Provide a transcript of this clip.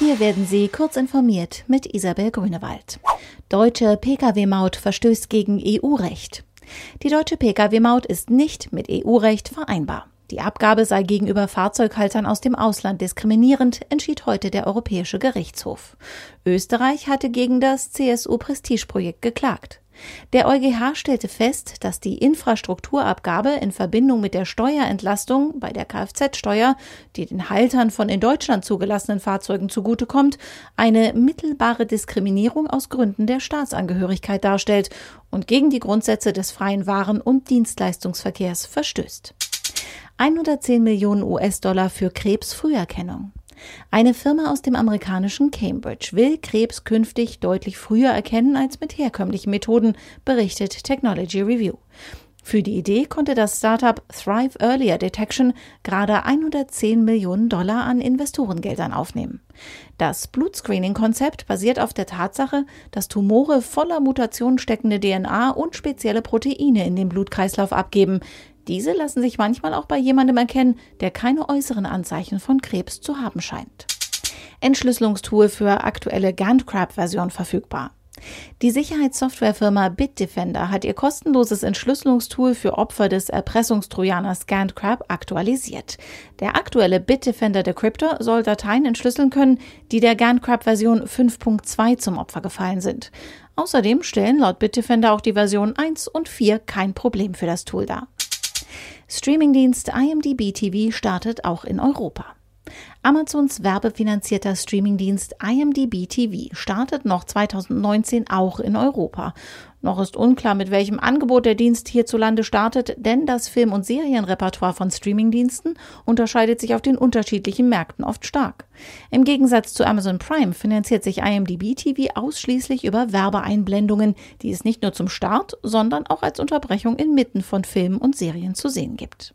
Hier werden Sie kurz informiert mit Isabel Grünewald. Deutsche Pkw-Maut verstößt gegen EU-Recht. Die deutsche Pkw-Maut ist nicht mit EU-Recht vereinbar. Die Abgabe sei gegenüber Fahrzeughaltern aus dem Ausland diskriminierend, entschied heute der Europäische Gerichtshof. Österreich hatte gegen das CSU-Prestigeprojekt geklagt. Der EuGH stellte fest, dass die Infrastrukturabgabe in Verbindung mit der Steuerentlastung bei der Kfz-Steuer, die den Haltern von in Deutschland zugelassenen Fahrzeugen zugutekommt, eine mittelbare Diskriminierung aus Gründen der Staatsangehörigkeit darstellt und gegen die Grundsätze des freien Waren- und Dienstleistungsverkehrs verstößt. 110 Millionen US-Dollar für Krebsfrüherkennung. Eine Firma aus dem amerikanischen Cambridge will Krebs künftig deutlich früher erkennen als mit herkömmlichen Methoden, berichtet Technology Review. Für die Idee konnte das Startup Thrive Earlier Detection gerade 110 Millionen Dollar an Investorengeldern aufnehmen. Das Blutscreening-Konzept basiert auf der Tatsache, dass Tumore voller Mutationen steckende DNA und spezielle Proteine in den Blutkreislauf abgeben. Diese lassen sich manchmal auch bei jemandem erkennen, der keine äußeren Anzeichen von Krebs zu haben scheint. Entschlüsselungstool für aktuelle GandCrab-Version verfügbar. Die Sicherheitssoftwarefirma Bitdefender hat ihr kostenloses Entschlüsselungstool für Opfer des Erpressungstrojaners GandCrab aktualisiert. Der aktuelle Bitdefender Decryptor soll Dateien entschlüsseln können, die der GandCrab-Version 5.2 zum Opfer gefallen sind. Außerdem stellen laut Bitdefender auch die Version 1 und 4 kein Problem für das Tool dar. Streamingdienst IMDb TV startet auch in Europa. Amazons werbefinanzierter Streamingdienst IMDb TV startet noch 2019 auch in Europa. Noch ist unklar, mit welchem Angebot der Dienst hierzulande startet, denn das Film- und Serienrepertoire von Streamingdiensten unterscheidet sich auf den unterschiedlichen Märkten oft stark. Im Gegensatz zu Amazon Prime finanziert sich IMDb TV ausschließlich über Werbeeinblendungen, die es nicht nur zum Start, sondern auch als Unterbrechung inmitten von Filmen und Serien zu sehen gibt.